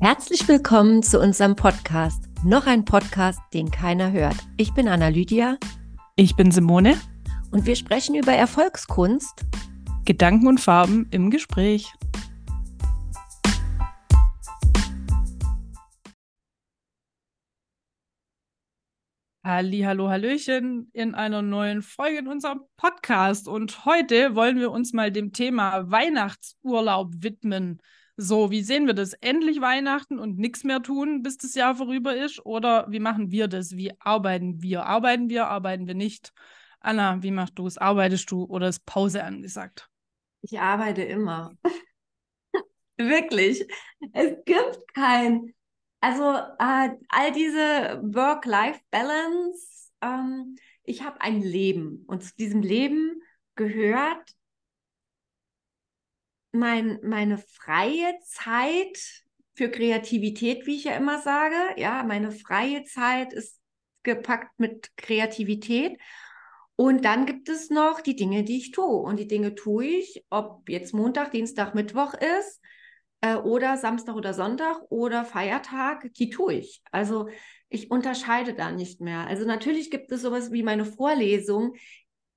Herzlich willkommen zu unserem Podcast. Noch ein Podcast, den keiner hört. Ich bin Anna Lydia. Ich bin Simone. Und wir sprechen über Erfolgskunst. Gedanken und Farben im Gespräch. Halli, hallo, hallöchen in einer neuen Folge in unserem Podcast. Und heute wollen wir uns mal dem Thema Weihnachtsurlaub widmen. So, wie sehen wir das? Endlich Weihnachten und nichts mehr tun, bis das Jahr vorüber ist? Oder wie machen wir das? Wie arbeiten wir? Arbeiten wir, arbeiten wir nicht? Anna, wie machst du es? Arbeitest du oder ist Pause angesagt? Ich arbeite immer. Wirklich. Es gibt kein, also äh, all diese Work-Life-Balance, ähm, ich habe ein Leben und zu diesem Leben gehört mein, meine freie Zeit für Kreativität, wie ich ja immer sage. Ja, meine freie Zeit ist gepackt mit Kreativität. Und dann gibt es noch die Dinge, die ich tue. Und die Dinge tue ich, ob jetzt Montag, Dienstag, Mittwoch ist äh, oder Samstag oder Sonntag oder Feiertag, die tue ich. Also ich unterscheide da nicht mehr. Also natürlich gibt es sowas wie meine Vorlesung,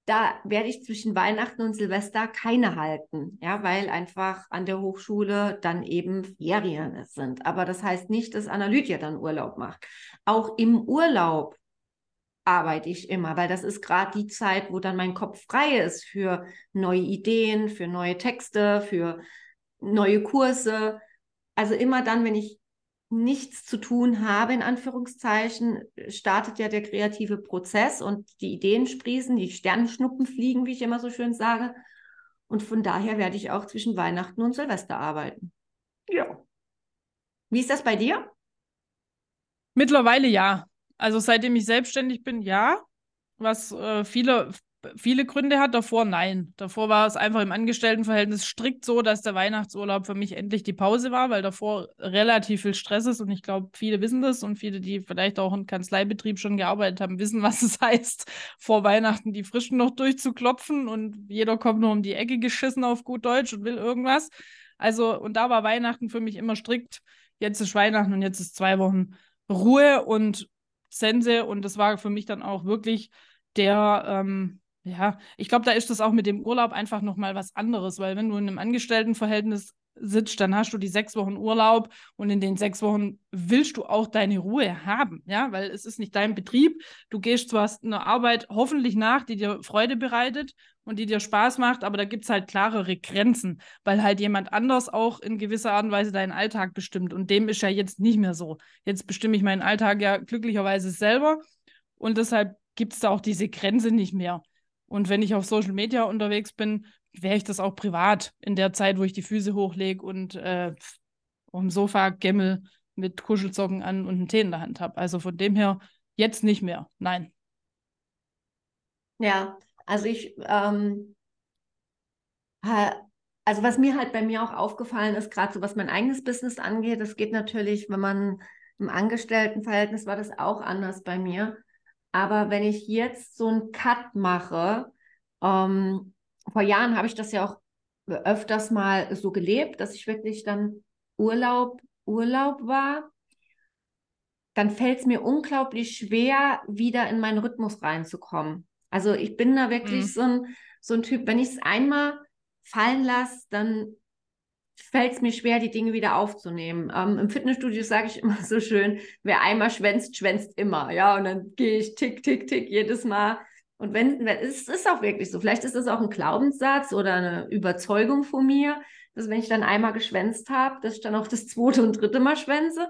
da werde ich zwischen Weihnachten und Silvester keine halten, ja, weil einfach an der Hochschule dann eben Ferien sind. Aber das heißt nicht, dass Analytia dann Urlaub macht. Auch im Urlaub arbeite ich immer, weil das ist gerade die Zeit, wo dann mein Kopf frei ist für neue Ideen, für neue Texte, für neue Kurse. Also immer dann, wenn ich nichts zu tun habe, in Anführungszeichen, startet ja der kreative Prozess und die Ideen sprießen, die Sternschnuppen fliegen, wie ich immer so schön sage. Und von daher werde ich auch zwischen Weihnachten und Silvester arbeiten. Ja. Wie ist das bei dir? Mittlerweile ja. Also seitdem ich selbstständig bin, ja. Was äh, viele viele Gründe hat. Davor nein. Davor war es einfach im Angestelltenverhältnis strikt so, dass der Weihnachtsurlaub für mich endlich die Pause war, weil davor relativ viel Stress ist und ich glaube, viele wissen das und viele, die vielleicht auch im Kanzleibetrieb schon gearbeitet haben, wissen, was es heißt, vor Weihnachten die Frischen noch durchzuklopfen und jeder kommt nur um die Ecke geschissen auf gut Deutsch und will irgendwas. Also, und da war Weihnachten für mich immer strikt. Jetzt ist Weihnachten und jetzt ist zwei Wochen Ruhe und Sense und das war für mich dann auch wirklich der, ähm, ja, ich glaube, da ist das auch mit dem Urlaub einfach nochmal was anderes, weil wenn du in einem Angestelltenverhältnis sitzt, dann hast du die sechs Wochen Urlaub und in den sechs Wochen willst du auch deine Ruhe haben, ja, weil es ist nicht dein Betrieb. Du gehst zwar einer Arbeit hoffentlich nach, die dir Freude bereitet und die dir Spaß macht, aber da gibt es halt klarere Grenzen, weil halt jemand anders auch in gewisser Art und Weise deinen Alltag bestimmt und dem ist ja jetzt nicht mehr so. Jetzt bestimme ich meinen Alltag ja glücklicherweise selber und deshalb gibt es da auch diese Grenze nicht mehr. Und wenn ich auf Social Media unterwegs bin, wäre ich das auch privat in der Zeit, wo ich die Füße hochlege und äh, auf dem Sofa Gemmel mit Kuschelsocken an und einen Tee in der Hand habe. Also von dem her jetzt nicht mehr. Nein. Ja, also ich, ähm, also was mir halt bei mir auch aufgefallen ist, gerade so was mein eigenes Business angeht, das geht natürlich, wenn man im Angestelltenverhältnis war das auch anders bei mir. Aber wenn ich jetzt so einen Cut mache, ähm, vor Jahren habe ich das ja auch öfters mal so gelebt, dass ich wirklich dann Urlaub, Urlaub war, dann fällt es mir unglaublich schwer, wieder in meinen Rhythmus reinzukommen. Also ich bin da wirklich mhm. so, ein, so ein Typ, wenn ich es einmal fallen lasse, dann fällt es mir schwer, die Dinge wieder aufzunehmen. Ähm, Im Fitnessstudio sage ich immer so schön, wer einmal schwänzt, schwänzt immer. Ja, und dann gehe ich tick, tick, tick jedes Mal. Und wenn, wenn es ist auch wirklich so, vielleicht ist das auch ein Glaubenssatz oder eine Überzeugung von mir, dass wenn ich dann einmal geschwänzt habe, dass ich dann auch das zweite und dritte Mal schwänze.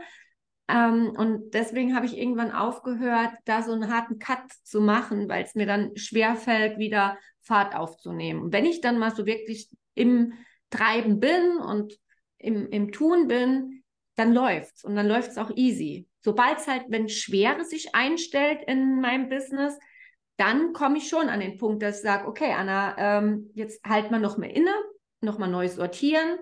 Ähm, und deswegen habe ich irgendwann aufgehört, da so einen harten Cut zu machen, weil es mir dann schwerfällt, wieder Fahrt aufzunehmen. Und wenn ich dann mal so wirklich im Treiben bin und im, im Tun bin, dann läuft's und dann läuft's auch easy. Sobald es halt, wenn Schwere sich einstellt in meinem Business, dann komme ich schon an den Punkt, dass ich sage, okay, Anna, ähm, jetzt halt mal noch mal inne, noch mal neu sortieren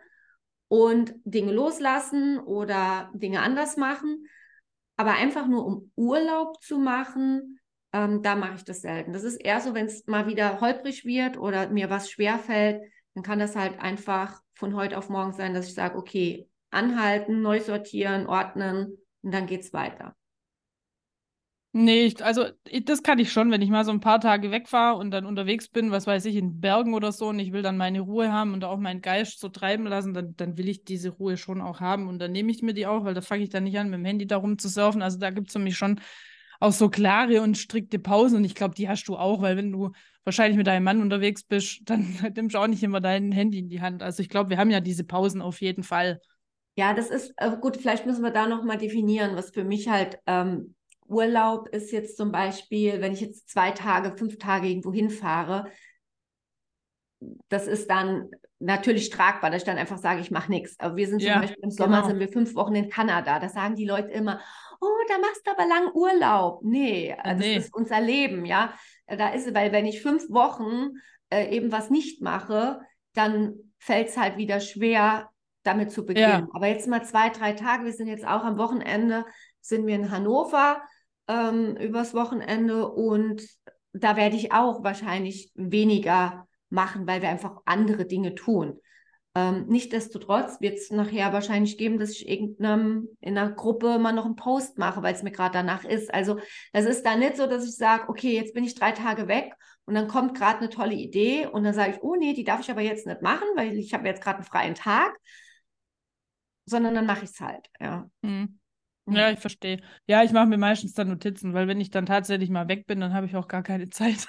und Dinge loslassen oder Dinge anders machen. Aber einfach nur um Urlaub zu machen, ähm, da mache ich das selten. Das ist eher so, wenn es mal wieder holprig wird oder mir was schwerfällt, dann kann das halt einfach von heute auf morgen sein, dass ich sage, okay, anhalten, neu sortieren, ordnen und dann geht es weiter. Nee, also das kann ich schon, wenn ich mal so ein paar Tage wegfahre und dann unterwegs bin, was weiß ich, in Bergen oder so, und ich will dann meine Ruhe haben und auch meinen Geist so treiben lassen, dann, dann will ich diese Ruhe schon auch haben und dann nehme ich mir die auch, weil da fange ich dann nicht an, mit dem Handy darum zu surfen. Also da gibt es für mich schon auch so klare und strikte Pausen und ich glaube, die hast du auch, weil wenn du wahrscheinlich mit deinem Mann unterwegs bist, dann nimmst du auch nicht immer dein Handy in die Hand. Also ich glaube, wir haben ja diese Pausen auf jeden Fall. Ja, das ist äh, gut. Vielleicht müssen wir da noch mal definieren, was für mich halt ähm, Urlaub ist jetzt zum Beispiel, wenn ich jetzt zwei Tage, fünf Tage irgendwo hinfahre, das ist dann natürlich tragbar, dass ich dann einfach sage, ich mache nichts. Aber wir sind zum Beispiel im Sommer genau. sind wir fünf Wochen in Kanada. Da sagen die Leute immer, oh, da machst du aber lang Urlaub. Nee, das nee. ist unser Leben, ja. Da ist, weil wenn ich fünf Wochen äh, eben was nicht mache, dann fällt es halt wieder schwer, damit zu beginnen. Ja. Aber jetzt mal zwei, drei Tage, wir sind jetzt auch am Wochenende, sind wir in Hannover ähm, übers Wochenende und da werde ich auch wahrscheinlich weniger machen, weil wir einfach andere Dinge tun. Ähm, Nichtsdestotrotz wird es nachher wahrscheinlich geben, dass ich irgendeinem in einer Gruppe mal noch einen Post mache, weil es mir gerade danach ist. Also das ist dann nicht so, dass ich sage, okay, jetzt bin ich drei Tage weg und dann kommt gerade eine tolle Idee und dann sage ich, oh nee, die darf ich aber jetzt nicht machen, weil ich habe jetzt gerade einen freien Tag, sondern dann mache ich es halt. Ja. Mhm. Ja, ich verstehe. Ja, ich mache mir meistens dann Notizen, weil wenn ich dann tatsächlich mal weg bin, dann habe ich auch gar keine Zeit.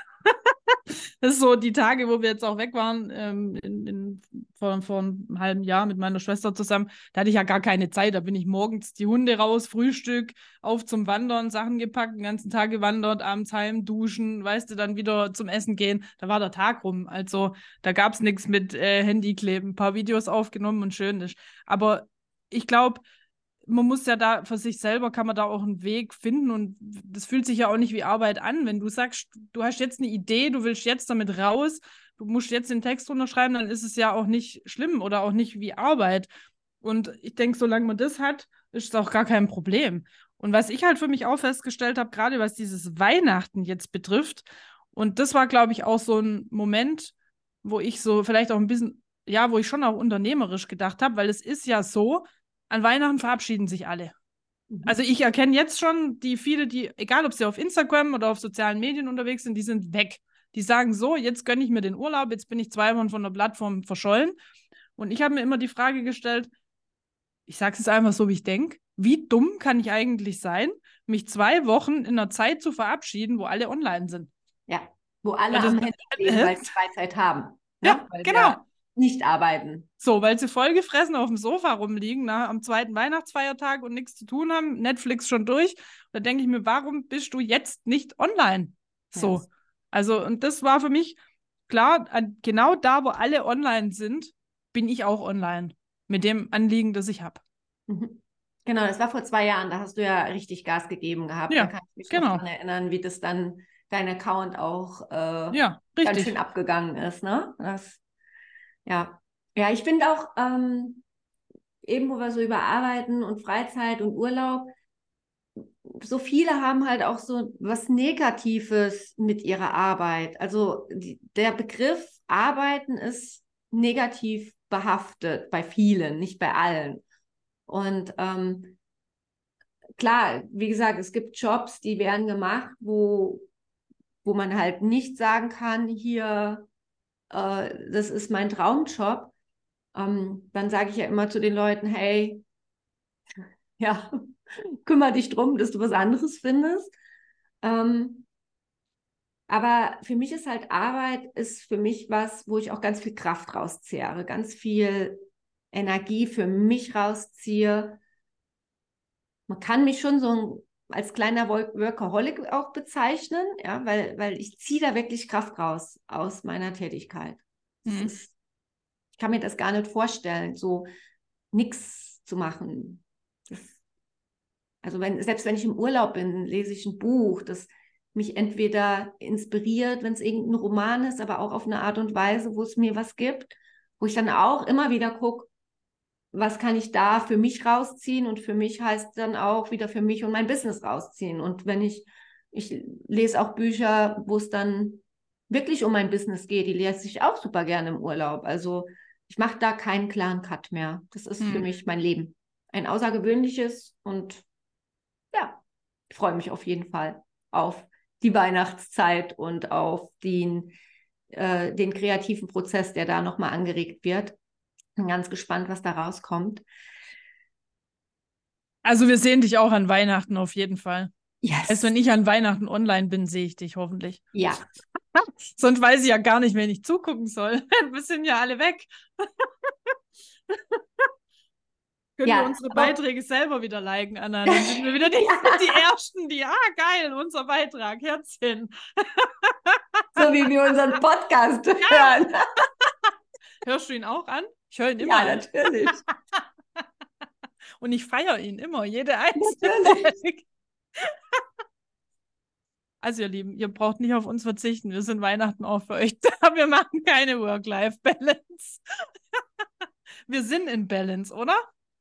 das ist so die Tage, wo wir jetzt auch weg waren, ähm, in, in, vor, vor einem halben Jahr mit meiner Schwester zusammen. Da hatte ich ja gar keine Zeit. Da bin ich morgens die Hunde raus, Frühstück, auf zum Wandern, Sachen gepackt, den ganzen Tag gewandert, abends heim, duschen, weißt du, dann wieder zum Essen gehen. Da war der Tag rum. Also da gab es nichts mit äh, Handy ein paar Videos aufgenommen und schön ist. Aber ich glaube, man muss ja da für sich selber kann man da auch einen Weg finden und das fühlt sich ja auch nicht wie Arbeit an. Wenn du sagst, du hast jetzt eine Idee, du willst jetzt damit raus, du musst jetzt den Text unterschreiben, dann ist es ja auch nicht schlimm oder auch nicht wie Arbeit. Und ich denke, solange man das hat, ist es auch gar kein Problem. Und was ich halt für mich auch festgestellt habe, gerade was dieses Weihnachten jetzt betrifft, und das war, glaube ich, auch so ein Moment, wo ich so vielleicht auch ein bisschen, ja, wo ich schon auch unternehmerisch gedacht habe, weil es ist ja so, an Weihnachten verabschieden sich alle. Mhm. Also ich erkenne jetzt schon die viele, die, egal ob sie auf Instagram oder auf sozialen Medien unterwegs sind, die sind weg. Die sagen so, jetzt gönne ich mir den Urlaub, jetzt bin ich zwei Wochen von der Plattform verschollen. Und ich habe mir immer die Frage gestellt, ich sage es einfach so, wie ich denke, wie dumm kann ich eigentlich sein, mich zwei Wochen in einer Zeit zu verabschieden, wo alle online sind? Ja, wo alle am Handy stehen, weil sie Freizeit haben. Ne? Ja, genau nicht arbeiten. So, weil sie vollgefressen auf dem Sofa rumliegen na, am zweiten Weihnachtsfeiertag und nichts zu tun haben, Netflix schon durch. Da denke ich mir, warum bist du jetzt nicht online? So. Yes. Also, und das war für mich klar, genau da, wo alle online sind, bin ich auch online. Mit dem Anliegen, das ich habe. Mhm. Genau, das war vor zwei Jahren, da hast du ja richtig Gas gegeben gehabt. Ja, da kann ich mich genau. daran erinnern, wie das dann dein Account auch äh, ja, ganz schön abgegangen ist. Ne? Das ja, ja, ich finde auch, ähm, eben wo wir so über Arbeiten und Freizeit und Urlaub, so viele haben halt auch so was Negatives mit ihrer Arbeit. Also die, der Begriff Arbeiten ist negativ behaftet bei vielen, nicht bei allen. Und ähm, klar, wie gesagt, es gibt Jobs, die werden gemacht, wo, wo man halt nicht sagen kann, hier äh, das ist mein Traumjob, ähm, dann sage ich ja immer zu den Leuten, hey, ja, kümmere dich drum, dass du was anderes findest. Ähm, aber für mich ist halt Arbeit, ist für mich was, wo ich auch ganz viel Kraft rausziehe, ganz viel Energie für mich rausziehe. Man kann mich schon so als kleiner Workaholic auch bezeichnen, ja, weil, weil ich ziehe da wirklich Kraft raus aus meiner Tätigkeit. Mhm. Ist, ich kann mir das gar nicht vorstellen, so nichts zu machen. Das, also wenn, selbst wenn ich im Urlaub bin, lese ich ein Buch, das mich entweder inspiriert, wenn es irgendein Roman ist, aber auch auf eine Art und Weise, wo es mir was gibt, wo ich dann auch immer wieder gucke, was kann ich da für mich rausziehen und für mich heißt dann auch wieder für mich und mein Business rausziehen. Und wenn ich, ich lese auch Bücher, wo es dann wirklich um mein Business geht, die lese ich auch super gerne im Urlaub. Also ich mache da keinen klaren Cut mehr. Das ist hm. für mich mein Leben. Ein außergewöhnliches und ja, ich freue mich auf jeden Fall auf die Weihnachtszeit und auf den, äh, den kreativen Prozess, der da nochmal angeregt wird. Bin ganz gespannt, was da rauskommt. Also wir sehen dich auch an Weihnachten auf jeden Fall. Yes. Erst wenn ich an Weihnachten online bin, sehe ich dich hoffentlich. Ja. Sonst weiß ich ja gar nicht, wenn ich zugucken soll. wir sind ja alle weg. Können ja, wir unsere Beiträge selber wieder liken, Anna? Dann sind wir wieder die, die Ersten, die, ah, geil, unser Beitrag, Herzchen. so wie wir unseren Podcast hören. Hörst du ihn auch an? Ich höre ihn immer. Ja, natürlich. Und ich feiere ihn immer, jede einzelne. Also, ihr Lieben, ihr braucht nicht auf uns verzichten. Wir sind Weihnachten auch für euch da. Wir machen keine Work-Life-Balance. Wir sind in Balance, oder?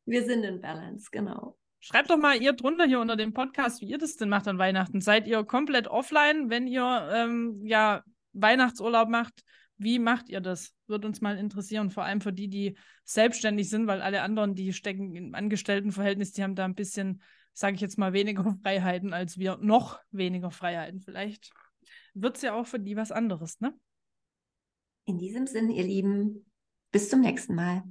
Wir sind in Balance, genau. Schreibt doch mal ihr drunter hier unter dem Podcast, wie ihr das denn macht an Weihnachten. Seid ihr komplett offline, wenn ihr ähm, ja Weihnachtsurlaub macht? Wie macht ihr das? Würde uns mal interessieren, vor allem für die, die selbstständig sind, weil alle anderen, die stecken im Angestelltenverhältnis, die haben da ein bisschen, sage ich jetzt mal, weniger Freiheiten als wir. Noch weniger Freiheiten. Vielleicht wird es ja auch für die was anderes, ne? In diesem Sinne, ihr Lieben, bis zum nächsten Mal.